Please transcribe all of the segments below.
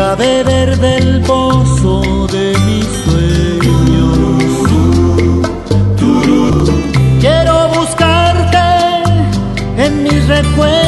A beber del pozo de mis sueños. Quiero buscarte en mis recuerdos.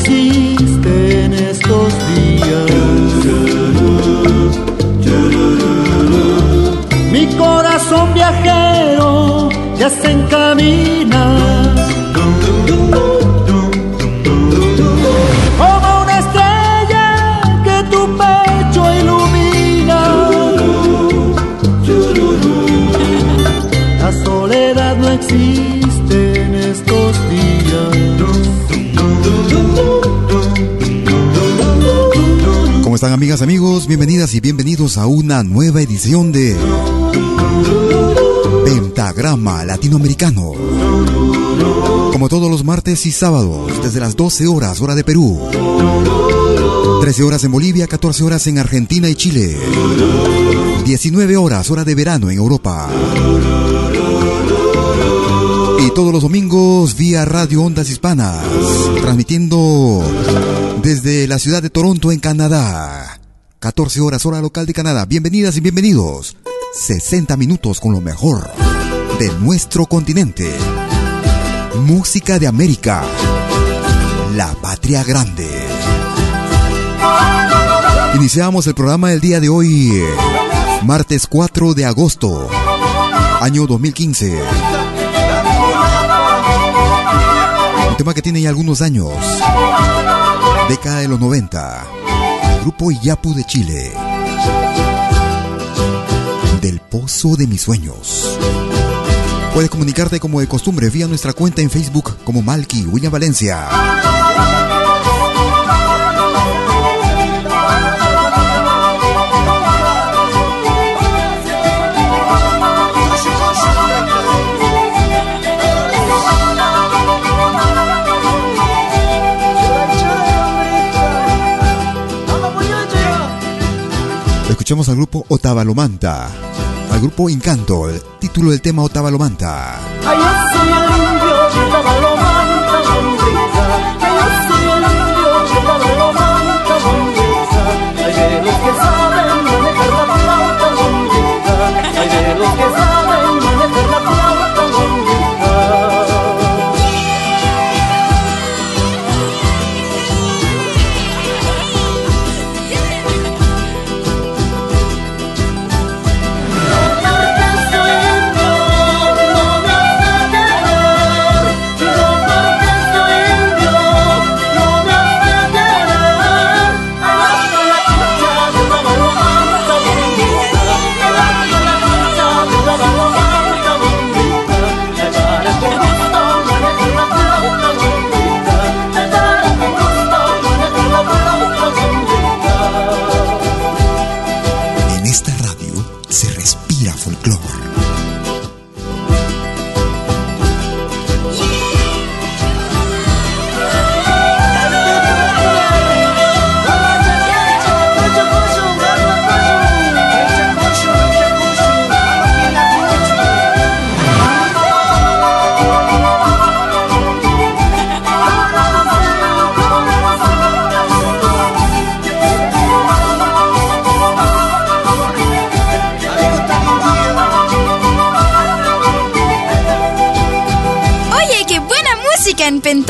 see amigas, amigos? Bienvenidas y bienvenidos a una nueva edición de Pentagrama Latinoamericano. Como todos los martes y sábados, desde las 12 horas hora de Perú, 13 horas en Bolivia, 14 horas en Argentina y Chile. 19 horas, hora de verano en Europa. Y todos los domingos vía Radio Ondas Hispanas, transmitiendo desde la ciudad de Toronto en Canadá. 14 horas, hora local de Canadá. Bienvenidas y bienvenidos. 60 minutos con lo mejor de nuestro continente. Música de América. La patria grande. Iniciamos el programa del día de hoy, martes 4 de agosto, año 2015. Un tema que tiene ya algunos años, década de los 90. Grupo Iyapu de Chile. Del pozo de mis sueños. Puedes comunicarte como de costumbre vía nuestra cuenta en Facebook como Malky William Valencia. Escuchamos al grupo Otavalomanta, al grupo Encanto, el título del tema Otavalomanta.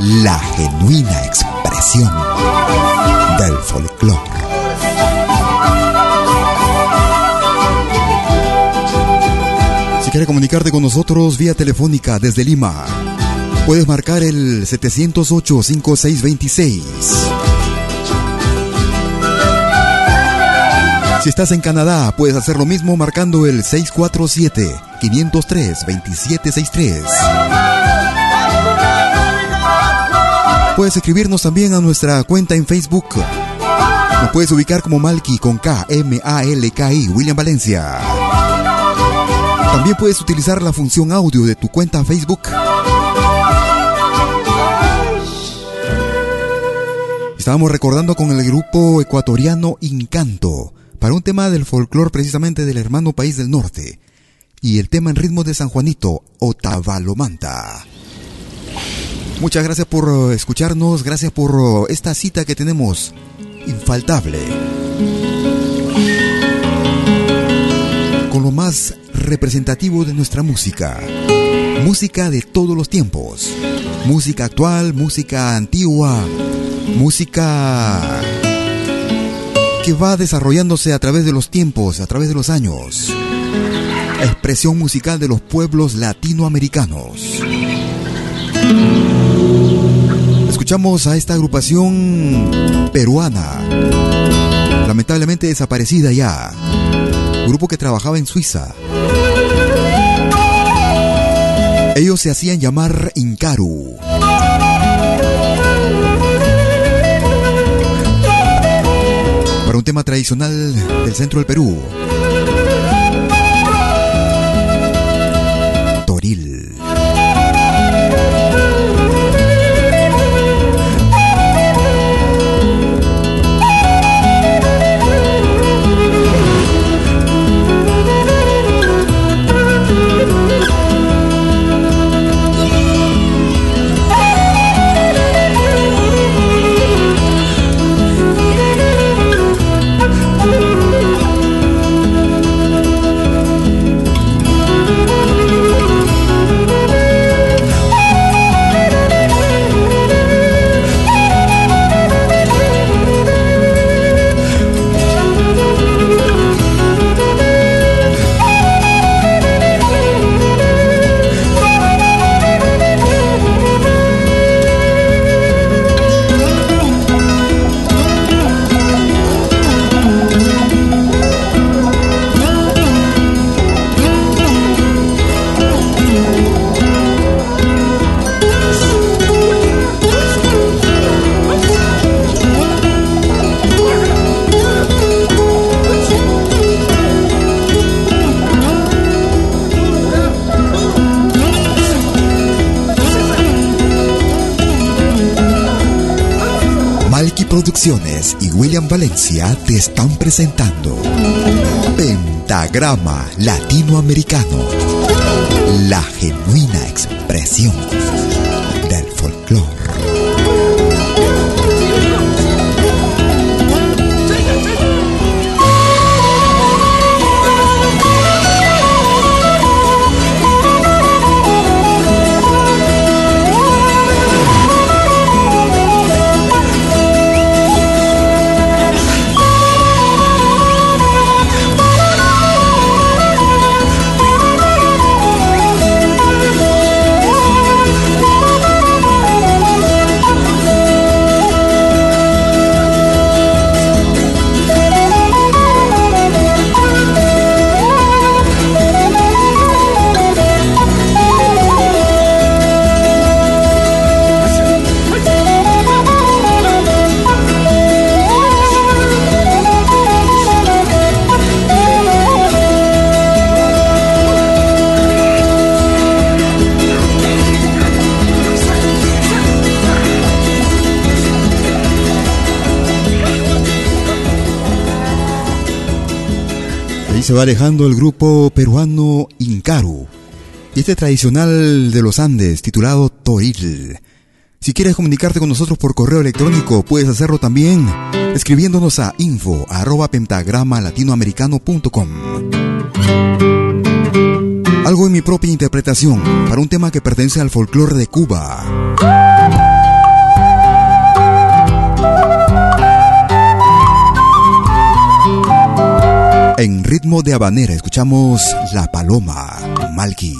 La genuina expresión del folclore. Si quieres comunicarte con nosotros vía telefónica desde Lima, puedes marcar el 708-5626. Si estás en Canadá, puedes hacer lo mismo marcando el 647-503-2763. Puedes escribirnos también a nuestra cuenta en Facebook Nos puedes ubicar como Malky con K, M, A, L, K, I, William Valencia. También puedes utilizar la función audio de tu cuenta Facebook. Estábamos recordando con el grupo ecuatoriano Incanto para un tema del folclore precisamente del hermano país del norte y el tema en ritmo de San Juanito, Otavalomanta. Muchas gracias por uh, escucharnos, gracias por uh, esta cita que tenemos, infaltable, con lo más representativo de nuestra música. Música de todos los tiempos, música actual, música antigua, música que va desarrollándose a través de los tiempos, a través de los años. Expresión musical de los pueblos latinoamericanos. Escuchamos a esta agrupación peruana, lamentablemente desaparecida ya, grupo que trabajaba en Suiza. Ellos se hacían llamar Incaru. Para un tema tradicional del centro del Perú. Y William Valencia te están presentando Pentagrama Latinoamericano, la genuina expresión del folclore. Se va dejando el grupo peruano Incaru y este tradicional de los Andes titulado Toril. Si quieres comunicarte con nosotros por correo electrónico, puedes hacerlo también escribiéndonos a info arroba pentagrama latinoamericano.com. Algo en mi propia interpretación para un tema que pertenece al folclore de Cuba. En ritmo de habanera escuchamos La Paloma, Malky.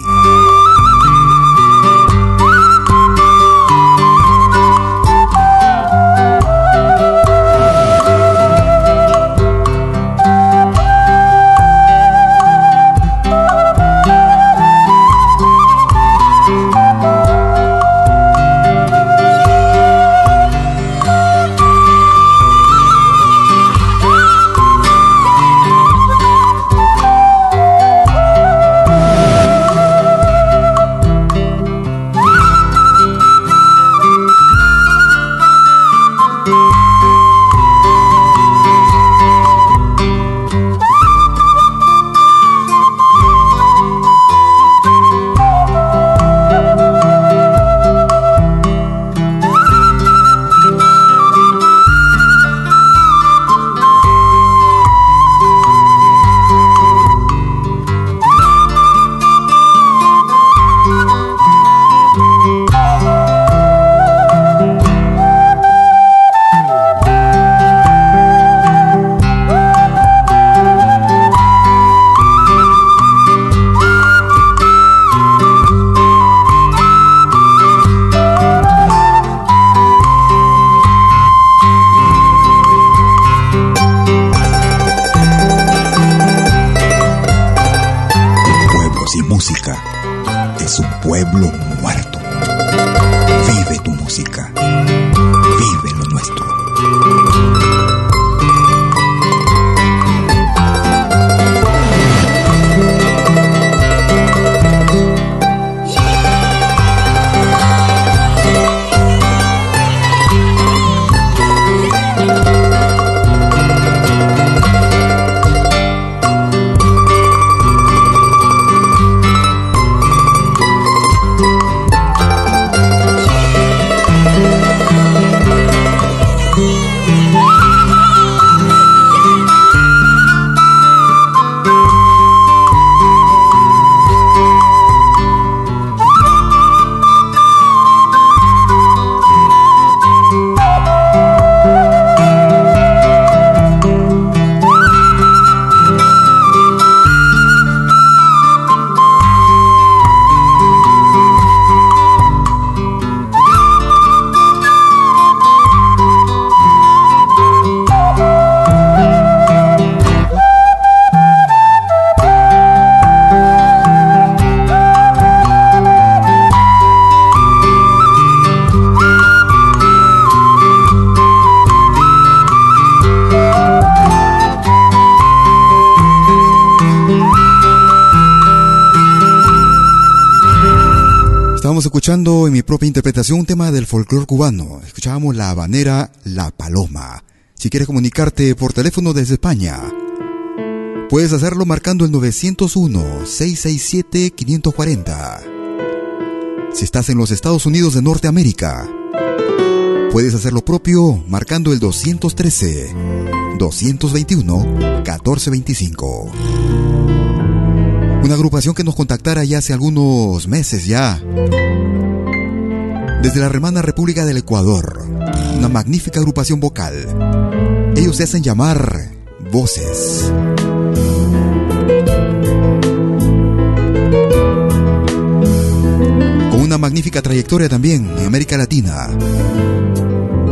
Mi propia interpretación un tema del folclore cubano. Escuchábamos la habanera La Paloma. Si quieres comunicarte por teléfono desde España, puedes hacerlo marcando el 901-667-540. Si estás en los Estados Unidos de Norteamérica, puedes hacer lo propio marcando el 213-221-1425. Una agrupación que nos contactara ya hace algunos meses ya. Desde la hermana República del Ecuador. Una magnífica agrupación vocal. Ellos se hacen llamar Voces. Con una magnífica trayectoria también en América Latina.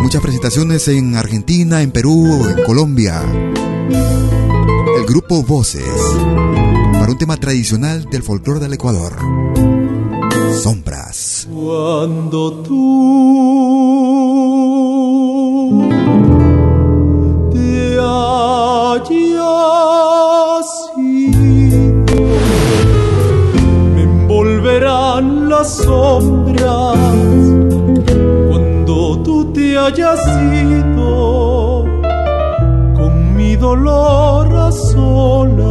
Muchas presentaciones en Argentina, en Perú, en Colombia. El grupo Voces. Para un tema tradicional del folclore del Ecuador. Sombras. Cuando tú te hayas ido, me envolverán las sombras. Cuando tú te hayas ido, con mi dolor a solas,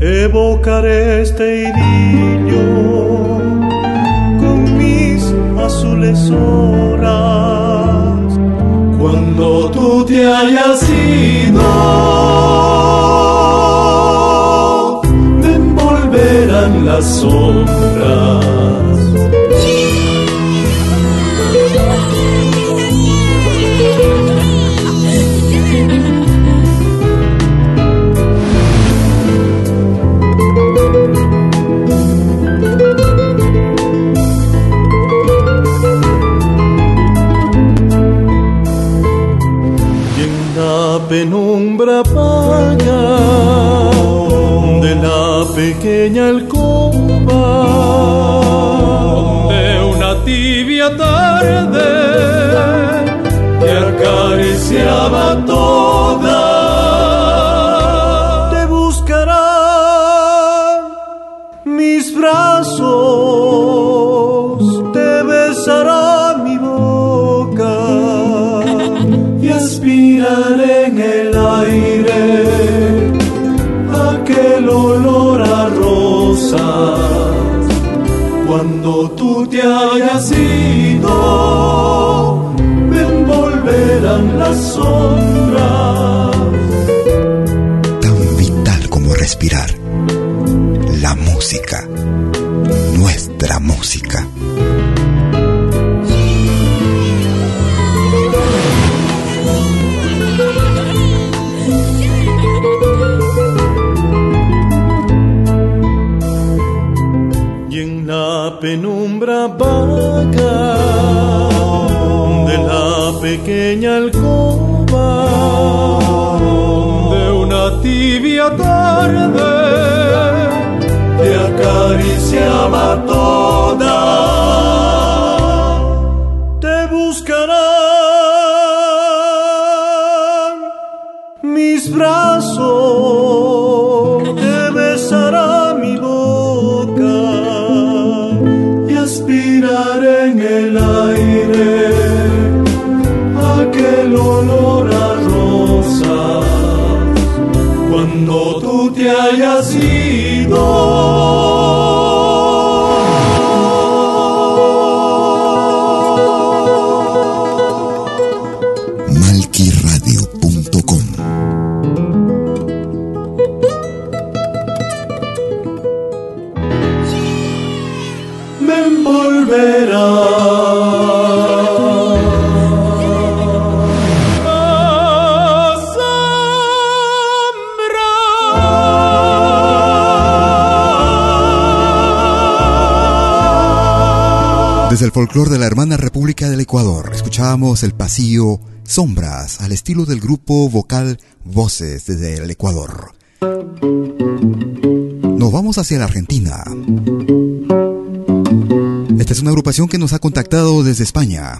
evocaré este idilio azules horas. Cuando tú te hayas ido, me envolverán las sombras. Pequeña alcoba. De una tibia tarde te acariciaba toda Cuando tú te hayas ido, me envolverán las sombras. Tan vital como respirar. La música. Nuestra música. De la pequeña alcoba de una tibia tarde te acariciaba toda el folclore de la hermana República del Ecuador, escuchábamos el pasillo Sombras al estilo del grupo vocal Voces desde el Ecuador. Nos vamos hacia la Argentina. Esta es una agrupación que nos ha contactado desde España.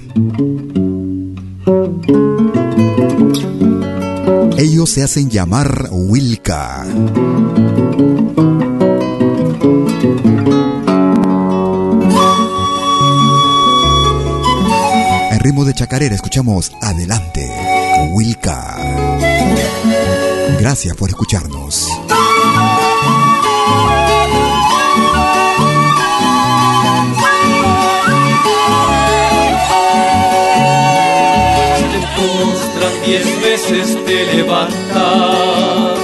Ellos se hacen llamar Wilca. De chacarera escuchamos Adelante, Wilka. Gracias por escucharnos. Diez veces te levantas,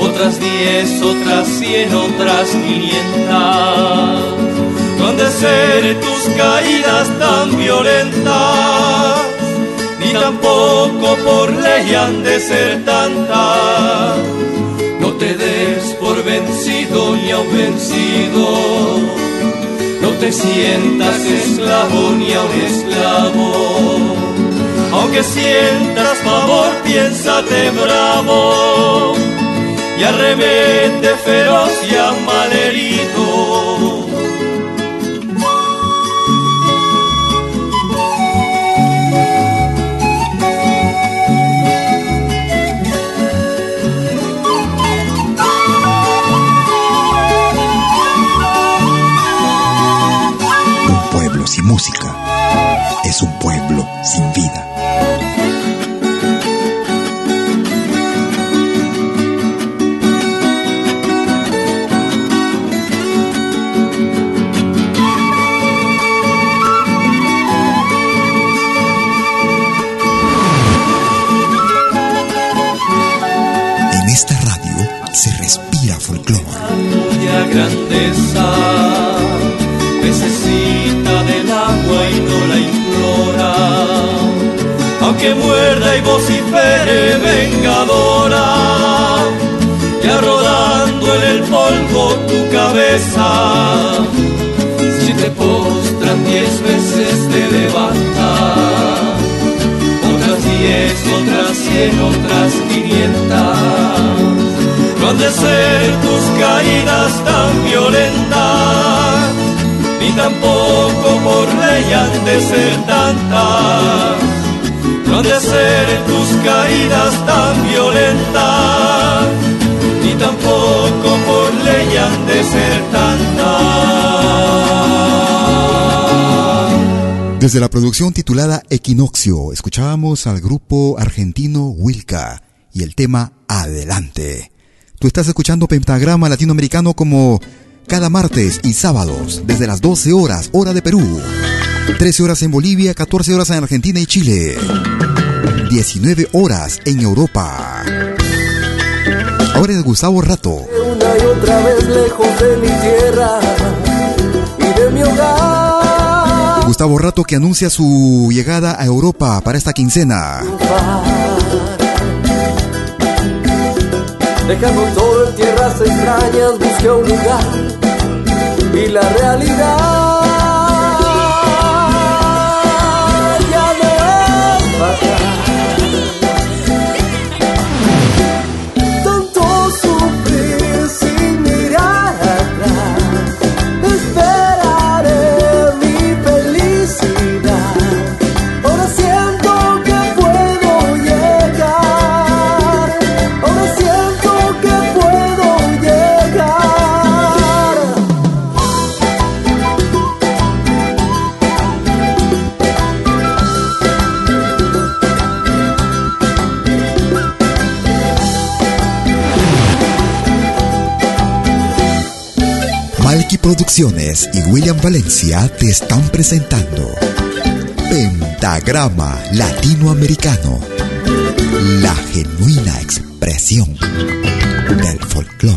otras diez, otras cien, otras quinientas de ser tus caídas tan violentas, ni tampoco por ley han de ser tantas. No te des por vencido ni aun vencido, no te sientas esclavo ni a un esclavo. Aunque sientas favor, piénsate bravo y arremete feroz y malherido grandeza y no la implora. Aunque muerda y vocifere vengadora, ya rodando en el polvo tu cabeza. Si te postran diez veces te levanta, otras diez, otras cien, otras quinientas. No han de ser tus caídas tan violentas ni tampoco por ley han de ser tantas. No han de ser tus caídas tan violentas, ni tampoco por ley han de ser tantas. Desde la producción titulada Equinoccio, escuchábamos al grupo argentino Wilca y el tema Adelante. Tú estás escuchando Pentagrama Latinoamericano como cada martes y sábados desde las 12 horas, hora de Perú. 13 horas en Bolivia, 14 horas en Argentina y Chile. 19 horas en Europa. Ahora es Gustavo Rato. Una y otra vez lejos de mi tierra y de mi hogar. Gustavo Rato que anuncia su llegada a Europa para esta quincena. Dejando todo en tierras extrañas, busqué un lugar. Y la realidad Producciones y William Valencia te están presentando Pentagrama Latinoamericano, la genuina expresión del folclore.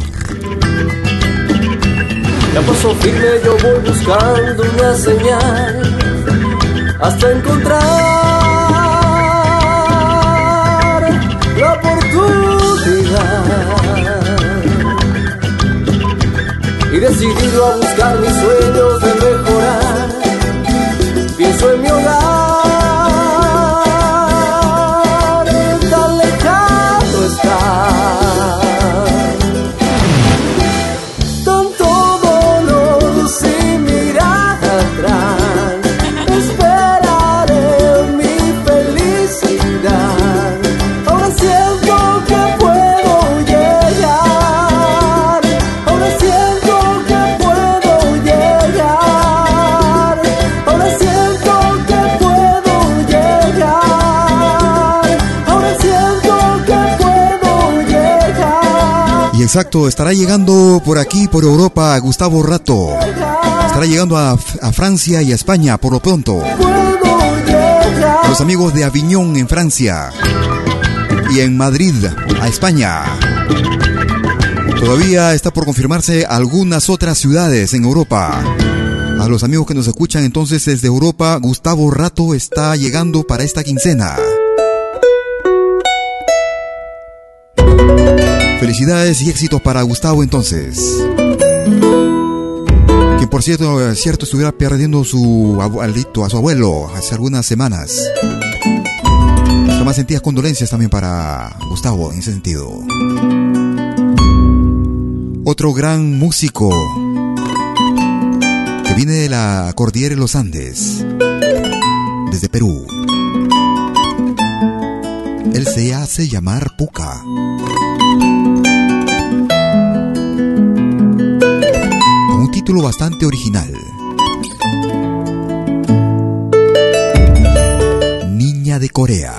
Yo voy buscando una señal hasta encontrar decidido a buscar mis sueños de mejorar. Pienso en mi hogar. Exacto, estará llegando por aquí, por Europa, Gustavo Rato. Estará llegando a, a Francia y a España por lo pronto. Los amigos de Aviñón en Francia y en Madrid, a España. Todavía está por confirmarse algunas otras ciudades en Europa. A los amigos que nos escuchan entonces desde Europa, Gustavo Rato está llegando para esta quincena. Felicidades y éxitos para Gustavo entonces. Que por cierto, cierto estuviera perdiendo su abuelito, a su abuelo, hace algunas semanas. Nuestras más sentidas condolencias también para Gustavo en ese sentido. Otro gran músico que viene de la cordillera de los Andes, desde Perú. Él se hace llamar Puca. Título bastante original. Niña de Corea.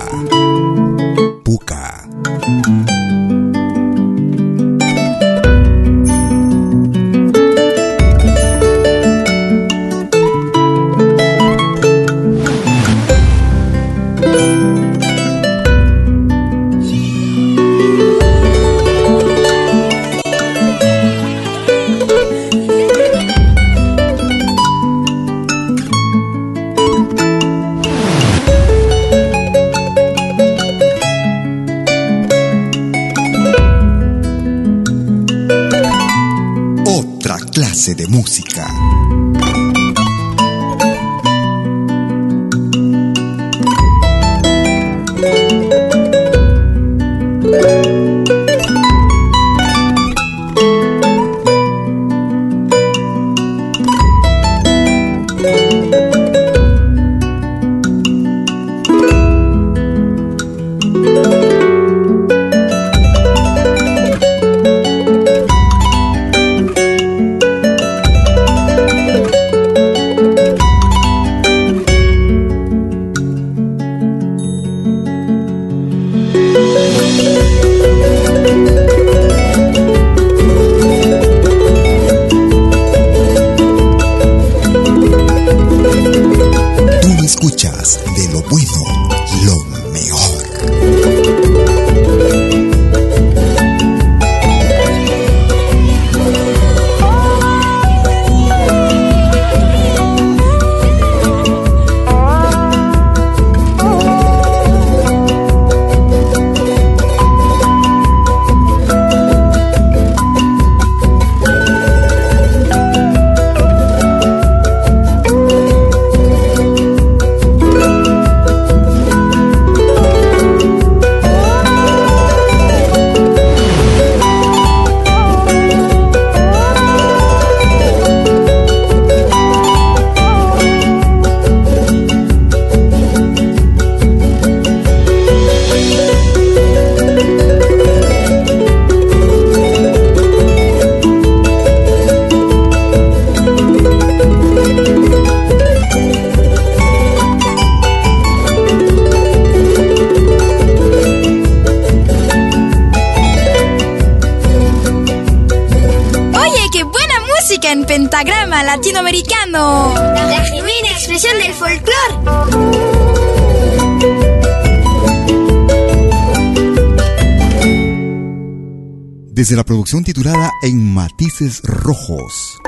Desde la producción titulada En Matices Rojos.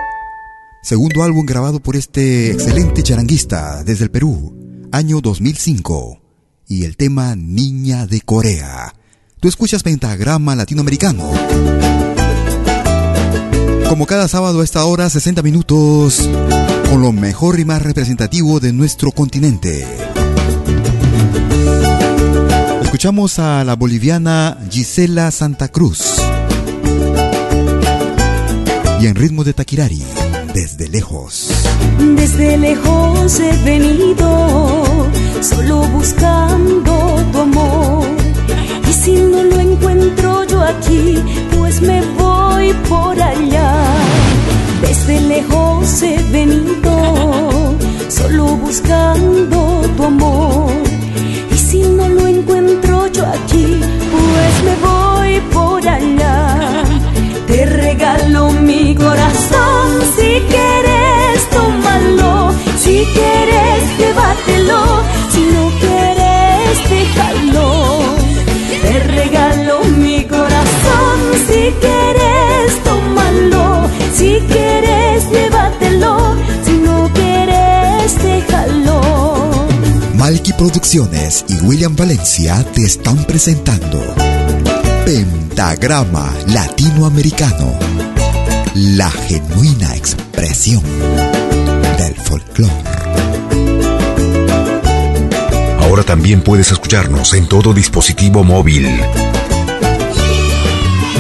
Segundo álbum grabado por este excelente charanguista desde el Perú, año 2005. Y el tema Niña de Corea. Tú escuchas Pentagrama Latinoamericano. Como cada sábado a esta hora, 60 minutos con lo mejor y más representativo de nuestro continente. Escuchamos a la boliviana Gisela Santa Cruz. Y en ritmo de Taquirari, desde lejos. Desde lejos he venido, solo buscando tu amor. Y si no lo encuentro yo aquí, pues me voy por allá. Desde lejos he venido, Producciones y William Valencia te están presentando Pentagrama Latinoamericano, la genuina expresión del folclore. Ahora también puedes escucharnos en todo dispositivo móvil.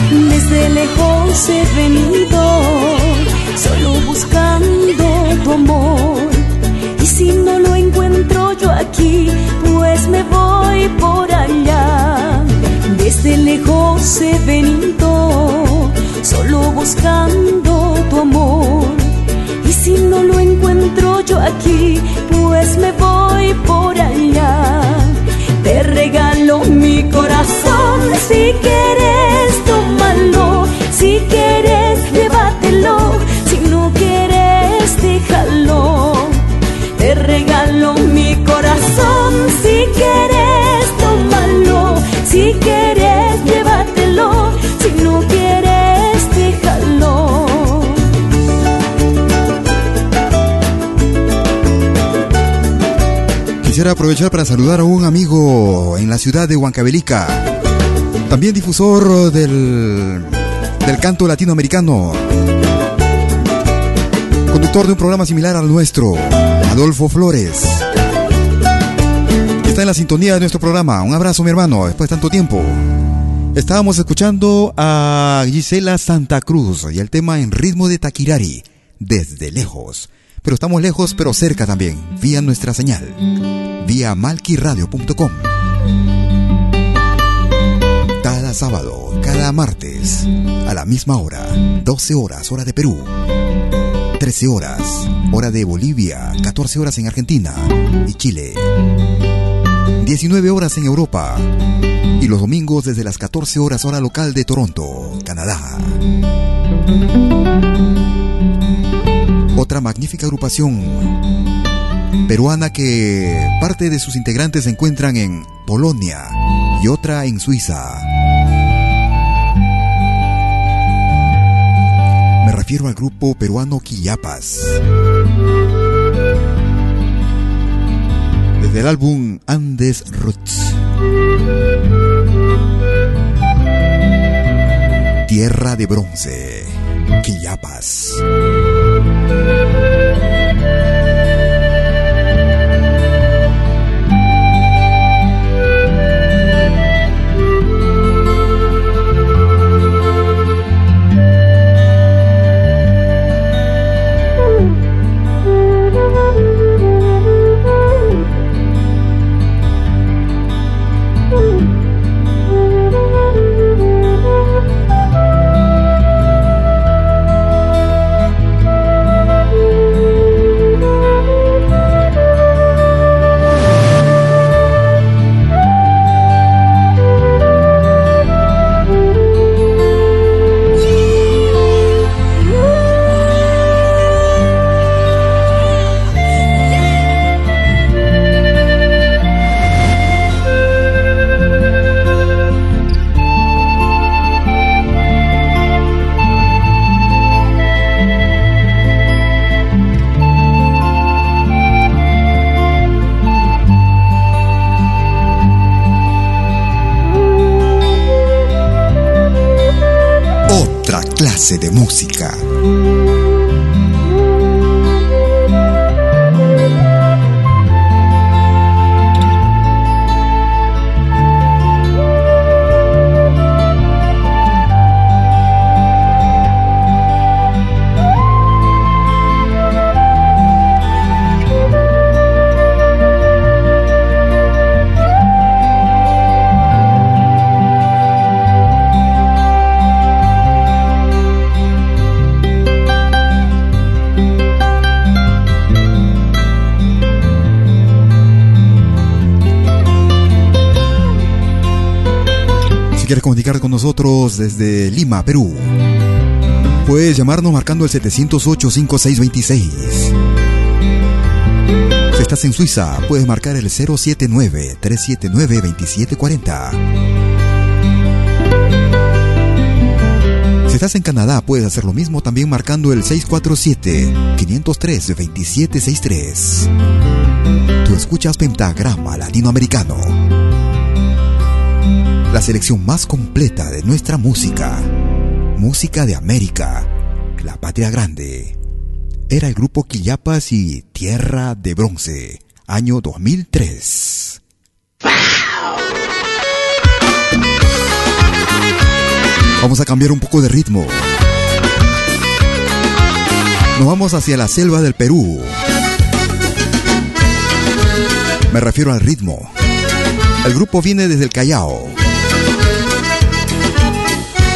Desde lejos he venido, solo buscando tu amor. Y si no lo encuentro yo aquí, por allá. Desde lejos he venido, solo buscando tu amor. Y si no lo encuentro yo aquí, pues me voy por allá. Te regalo mi corazón, si quieres Quisiera aprovechar para saludar a un amigo en la ciudad de Huancavelica, también difusor del, del canto latinoamericano, conductor de un programa similar al nuestro, Adolfo Flores. Está en la sintonía de nuestro programa. Un abrazo, mi hermano, después de tanto tiempo. Estábamos escuchando a Gisela Santa Cruz y el tema en ritmo de Taquirari, desde lejos. Pero estamos lejos, pero cerca también, vía nuestra señal, vía malquiradio.com. Cada sábado, cada martes, a la misma hora, 12 horas, hora de Perú. 13 horas, hora de Bolivia, 14 horas en Argentina y Chile. 19 horas en Europa. Y los domingos desde las 14 horas hora local de Toronto, Canadá. Otra magnífica agrupación peruana que parte de sus integrantes se encuentran en Polonia y otra en Suiza. Me refiero al grupo peruano Quillapas. Desde el álbum Andes Roots. Tierra de bronce. Quillapas. Thank you. Con nosotros desde Lima, Perú, Puedes llamarnos marcando el 708-5626. Si estás en Suiza, puedes marcar el 079-379-2740. Si estás en Canadá, puedes hacer lo mismo también marcando el 647-503-2763. Tú escuchas Pentagrama Latinoamericano. La selección más completa de nuestra música. Música de América. La patria grande. Era el grupo Quillapas y Tierra de Bronce. Año 2003. Vamos a cambiar un poco de ritmo. Nos vamos hacia la selva del Perú. Me refiero al ritmo. El grupo viene desde el Callao.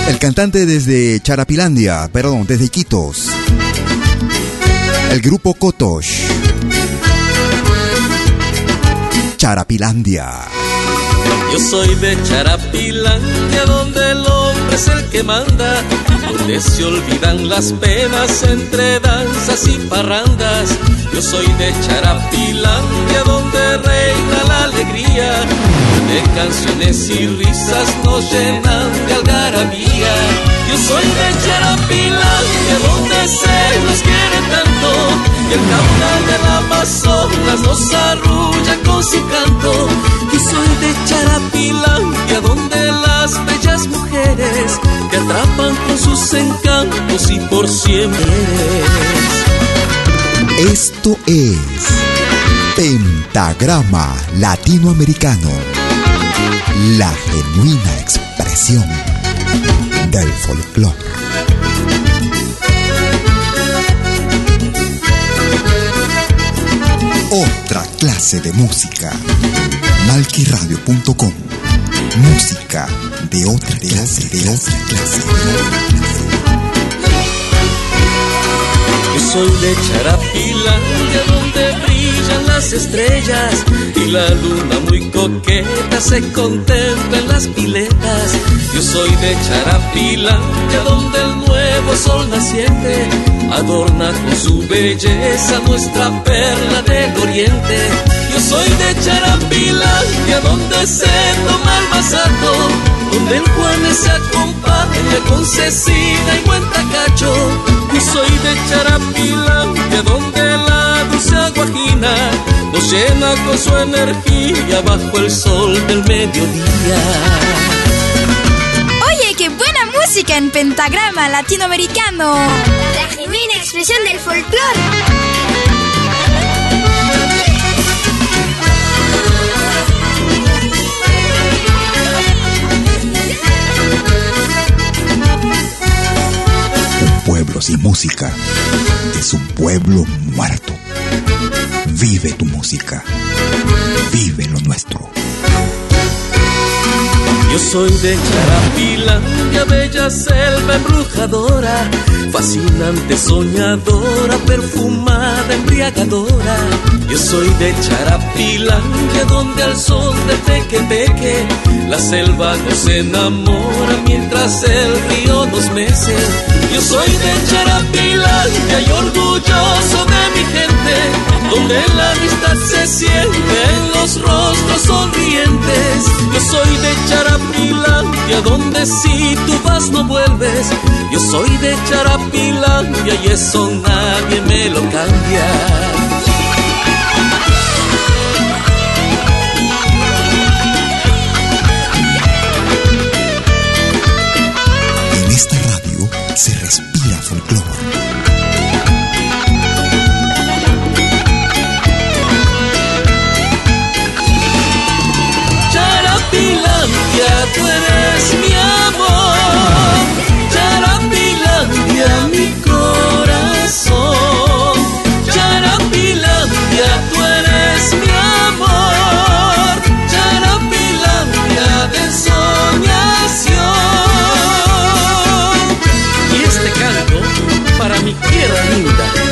El cantante desde Charapilandia, perdón, desde Iquitos. El grupo Kotosh. Charapilandia. Yo soy de Charapilandia, donde el hombre es el que manda, donde se olvidan las penas entre danzas y parrandas. Yo soy de Charapilandia, donde reina la alegría, de canciones y risas nos llenan de algarabía. Yo soy de Charapilandia, donde se nos quiere tanto, y el caudal del Amazonas nos arrulla con su canto. Yo soy de Charapilandia, donde las bellas mujeres te atrapan con sus encantos y por siempre. Esto es Pentagrama Latinoamericano, la genuina expresión del folclore. Otra clase de música. Malquiradio.com. Música de otra clase, de otra clase. Yo soy de Charapilandia donde brillan las estrellas y la luna muy coqueta se contempla en las piletas. Yo soy de Charapilandia donde el nuevo sol naciente adorna con su belleza nuestra perla del oriente. Yo soy de Charapilandia donde se toma el masato, donde el Juanes se acompaña con Cecina y buen tacacho. Yo soy de Charapilandia donde la dulce aguajina nos llena con su energía bajo el sol del mediodía. Oye, qué buena música en pentagrama latinoamericano. La genuina expresión del folclore. Sin música es un pueblo muerto. Vive tu música. Vive lo nuestro. Yo soy de Charapilandia, bella selva embrujadora, fascinante, soñadora, perfumada, embriagadora. Yo soy de Charapilandia, donde al son del teque la selva nos enamora mientras el río nos mece. Yo soy de Charapilandia y orgulloso de mi gente, donde la amistad se siente en los rostros sonrientes. Yo soy de Charapilandia, donde si tú vas no vuelves. Yo soy de Charapilandia y eso nadie me lo cambia.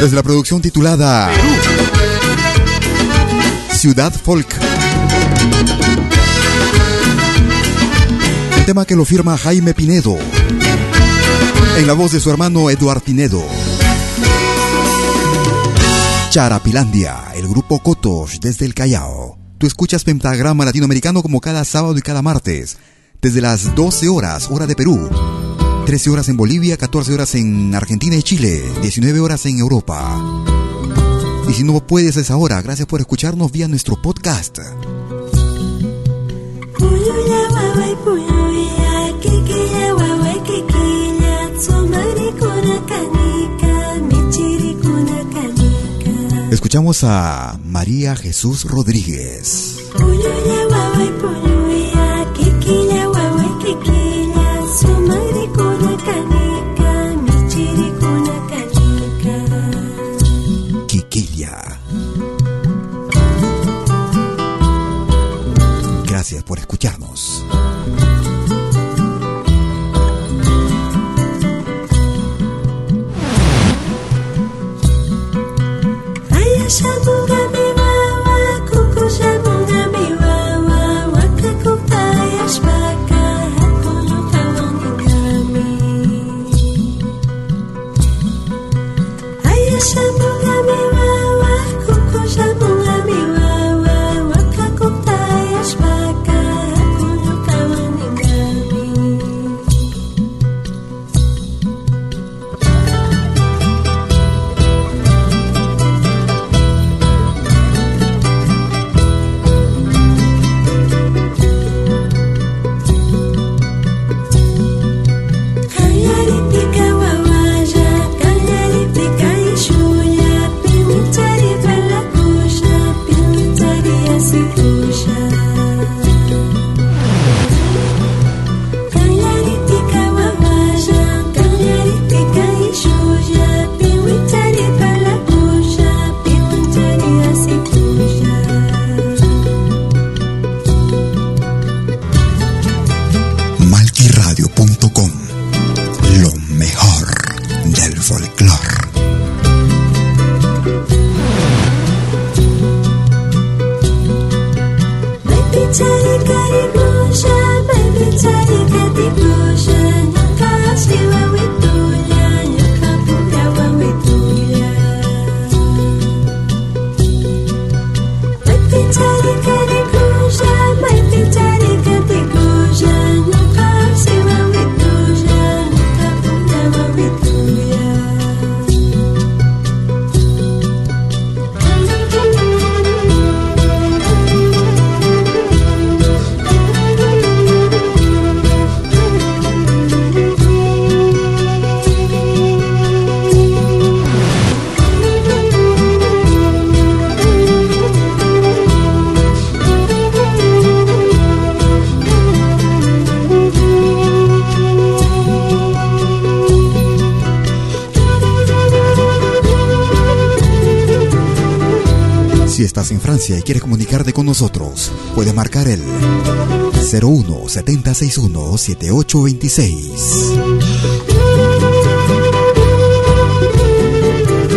Desde la producción titulada Ciudad Folk. Un tema que lo firma Jaime Pinedo. En la voz de su hermano Eduard Pinedo. Charapilandia, el grupo Cotos desde el Callao. Tú escuchas Pentagrama Latinoamericano como cada sábado y cada martes, desde las 12 horas, hora de Perú, 13 horas en Bolivia, 14 horas en Argentina y Chile, 19 horas en Europa. Y si no puedes a esa hora, gracias por escucharnos vía nuestro podcast. Escuchamos a María Jesús Rodríguez. Por escucharnos. y quieres comunicarte con nosotros, puedes marcar el 01 7061 7826.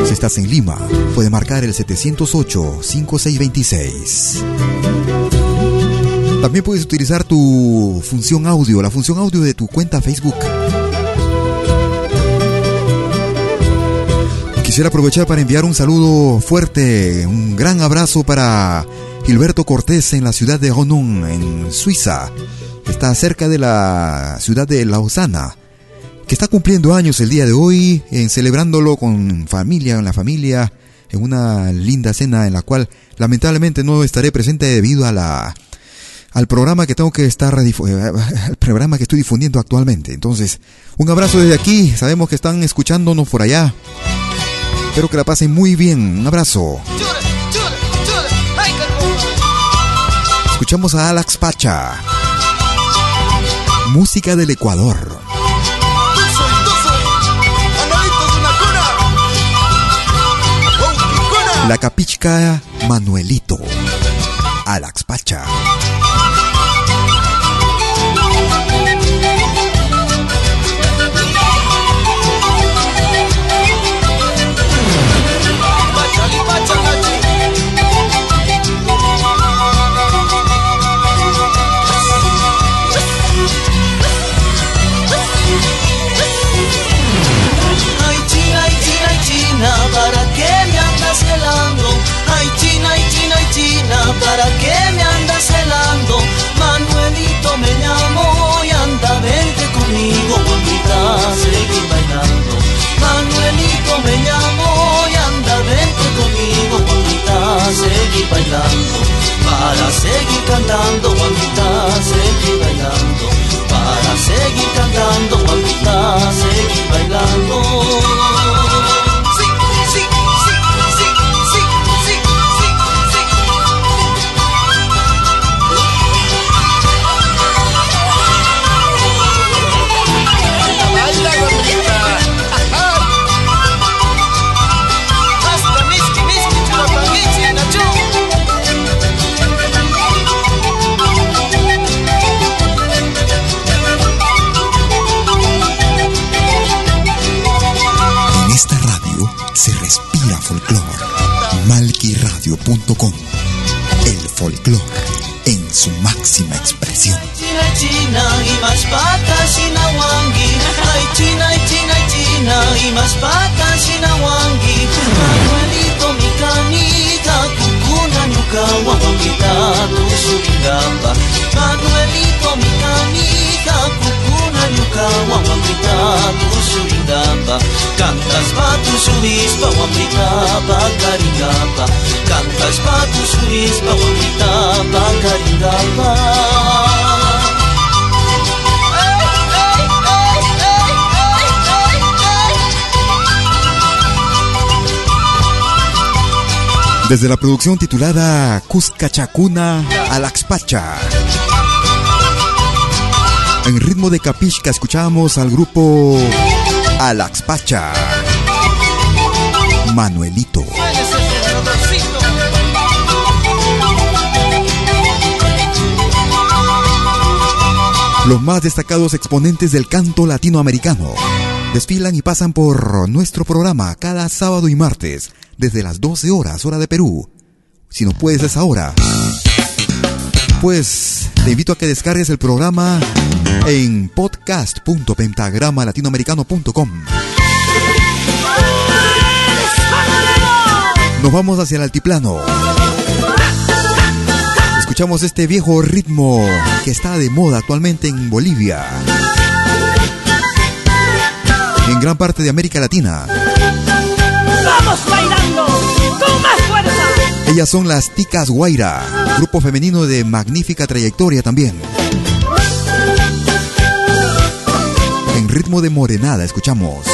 Si estás en Lima, puedes marcar el 708 5626. También puedes utilizar tu función audio, la función audio de tu cuenta Facebook. Quisiera aprovechar para enviar un saludo fuerte, un gran abrazo para Gilberto Cortés en la ciudad de Honun, en Suiza. Está cerca de la ciudad de Lausana, que está cumpliendo años el día de hoy, en celebrándolo con familia, en la familia, en una linda cena en la cual lamentablemente no estaré presente debido a la al programa que tengo que estar eh, al programa que estoy difundiendo actualmente. Entonces, un abrazo desde aquí. Sabemos que están escuchándonos por allá. Espero que la pasen muy bien. Un abrazo. Escuchamos a Alex Pacha. Música del Ecuador. La capichca Manuelito. Alex Pacha. Cantando, El folclore en su máxima expresión. Guaguita, tu suringamba. Cantas pa tu subis pa guaguita, pa caringamba. Cantas pa tu subis pa guaguita, pa caringamba. Desde la producción titulada Cuscachacuna Alaxpacha. En ritmo de capisca escuchamos al grupo Alaxpacha. Manuelito. Los más destacados exponentes del canto latinoamericano desfilan y pasan por nuestro programa cada sábado y martes desde las 12 horas hora de Perú. Si no puedes esa hora, pues te invito a que descargues el programa en podcast.pentagramalatinoamericano.com. Nos vamos hacia el altiplano. Escuchamos este viejo ritmo que está de moda actualmente en Bolivia. En gran parte de América Latina. ¡Vamos bailando! ¡Con más fuerza! Ellas son las Ticas Guaira, grupo femenino de magnífica trayectoria también. En ritmo de morenada escuchamos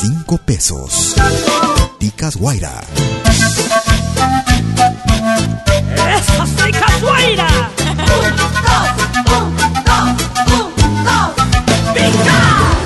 Cinco pesos. Ticas Guaira. ¡Esas ticas guaira! ¡Un, dos, un, dos, un, dos! ¡Pica!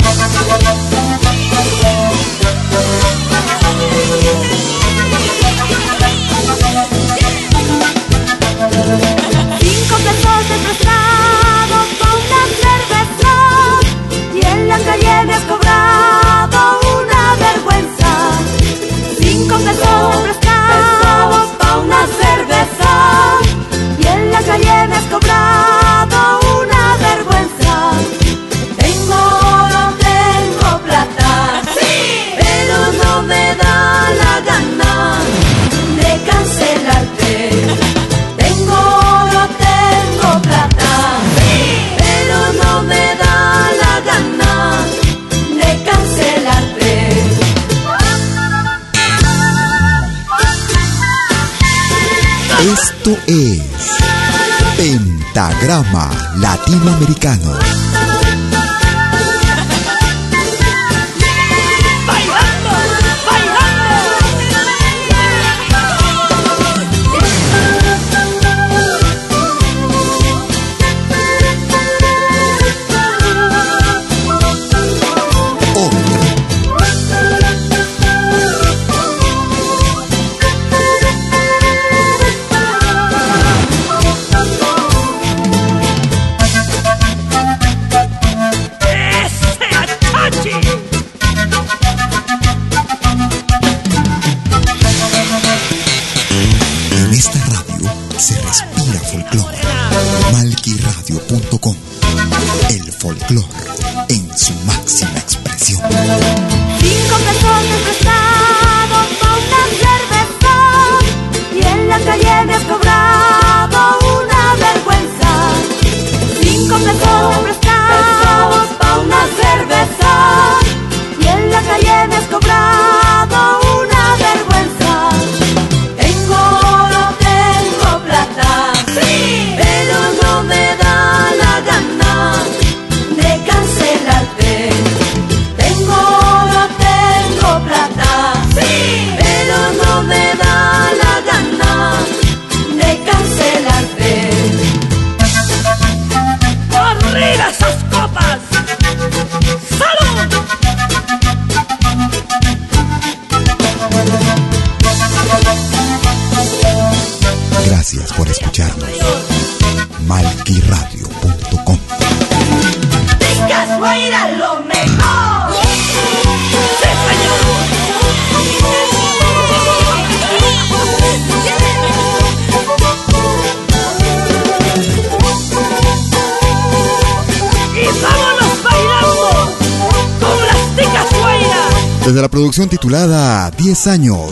titulada 10 años.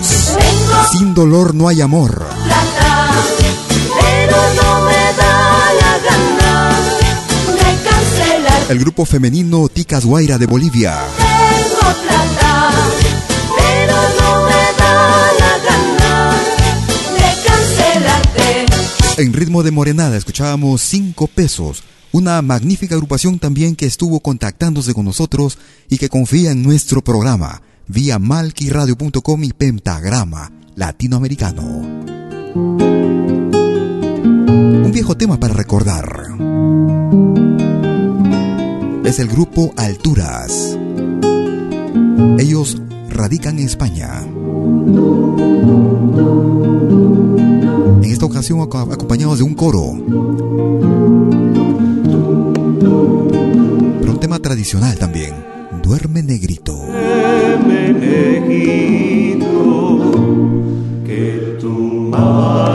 Sin dolor no hay amor. El grupo femenino Ticas Guaira de Bolivia. En ritmo de morenada escuchábamos 5 pesos, una magnífica agrupación también que estuvo contactándose con nosotros y que confía en nuestro programa vía malquiradio.com y pentagrama latinoamericano. Un viejo tema para recordar. Es el grupo Alturas. Ellos radican en España. En esta ocasión acompañados de un coro. Pero un tema tradicional también duerme negrito. Duerme negrito, que tu madre...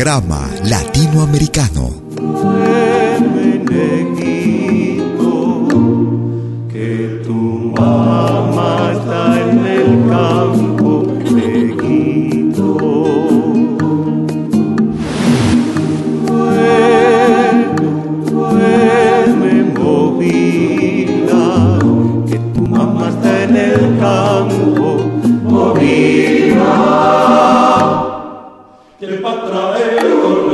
programa latinoamericano. Israel.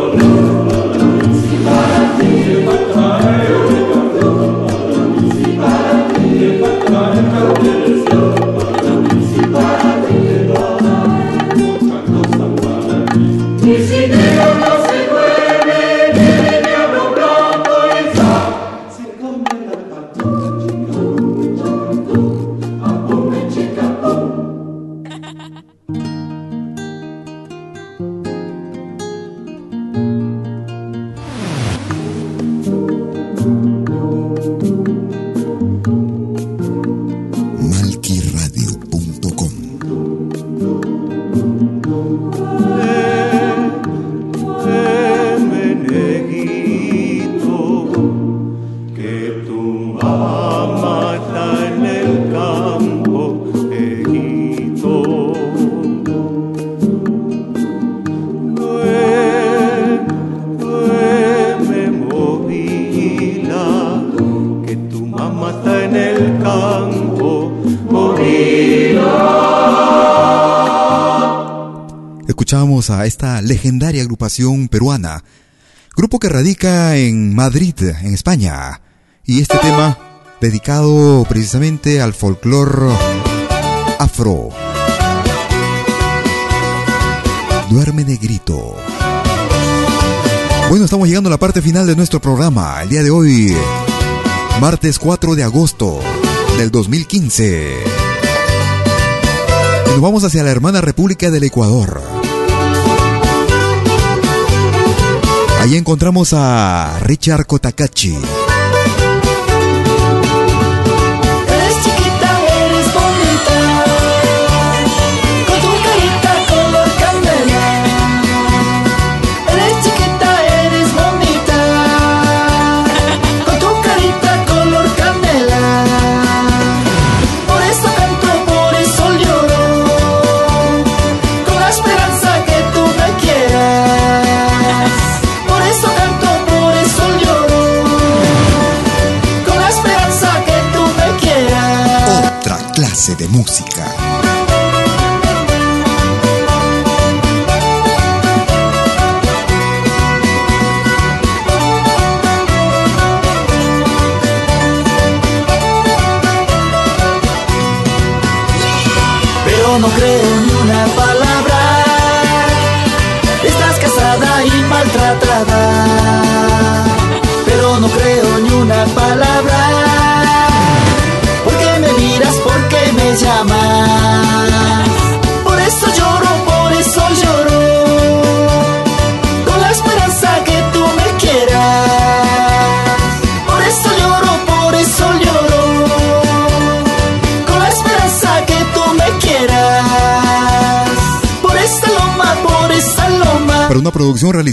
legendaria agrupación peruana, grupo que radica en Madrid, en España. Y este tema dedicado precisamente al folclore afro. Duerme negrito. Bueno, estamos llegando a la parte final de nuestro programa. El día de hoy, martes 4 de agosto del 2015. Y nos vamos hacia la hermana República del Ecuador. Ahí encontramos a Richard Kotakachi.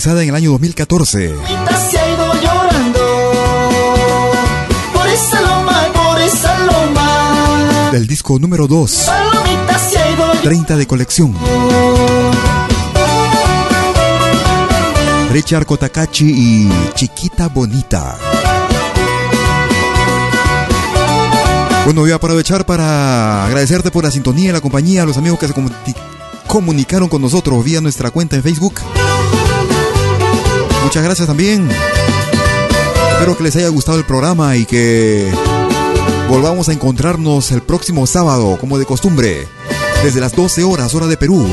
Realizada en el año 2014. Se ha ido llorando. Por esa loma, por esa loma del disco número 2, 30 de colección. Richard Kotakachi y Chiquita Bonita. Bueno, voy a aprovechar para agradecerte por la sintonía la compañía, a los amigos que se comunicaron con nosotros vía nuestra cuenta en Facebook. Muchas gracias también. Espero que les haya gustado el programa y que Volvamos a encontrarnos el próximo sábado, como de costumbre, desde las 12 horas, hora de Perú,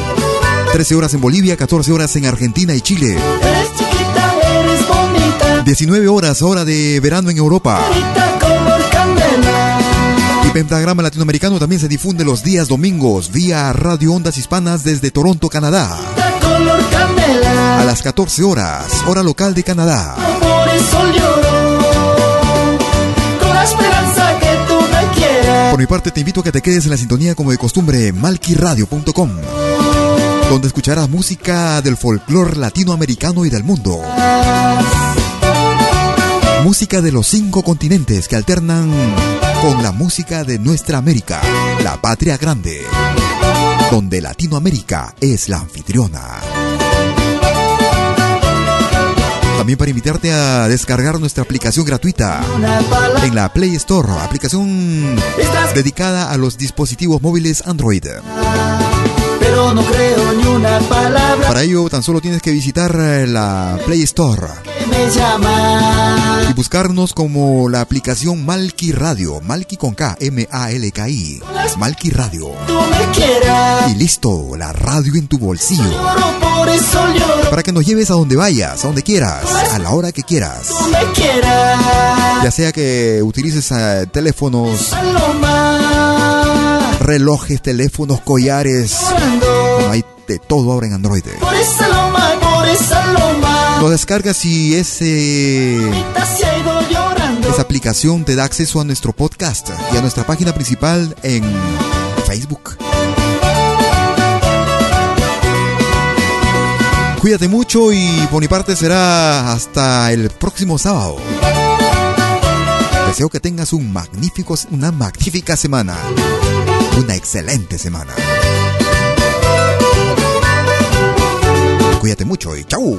13 horas en Bolivia, 14 horas en Argentina y Chile. 19 horas, hora de verano en Europa. Y Pentagrama Latinoamericano también se difunde los días domingos vía Radio Ondas Hispanas desde Toronto, Canadá. A las 14 horas, hora local de Canadá. Por mi parte, te invito a que te quedes en la sintonía como de costumbre, malquiradio.com, donde escucharás música del folclore latinoamericano y del mundo. Música de los cinco continentes que alternan con la música de nuestra América, la patria grande, donde Latinoamérica es la anfitriona. También para invitarte a descargar nuestra aplicación gratuita en la Play Store, aplicación dedicada a los dispositivos móviles Android. Pero no creo ni una palabra. Para ello tan solo tienes que visitar eh, la Play Store y buscarnos como la aplicación Malki Radio, Malki con K, M A L K I, Malki Radio. Y listo, la radio en tu bolsillo. Para que nos lleves a donde vayas, a donde quieras, a la hora que quieras. Ya sea que utilices eh, teléfonos, relojes, teléfonos, collares. hay de todo ahora en Android. Lo descargas y ese esa aplicación te da acceso a nuestro podcast y a nuestra página principal en Facebook. Cuídate mucho y por mi parte será hasta el próximo sábado. Deseo que tengas un magnífico, una magnífica semana. Una excelente semana. Cuídate mucho y chau.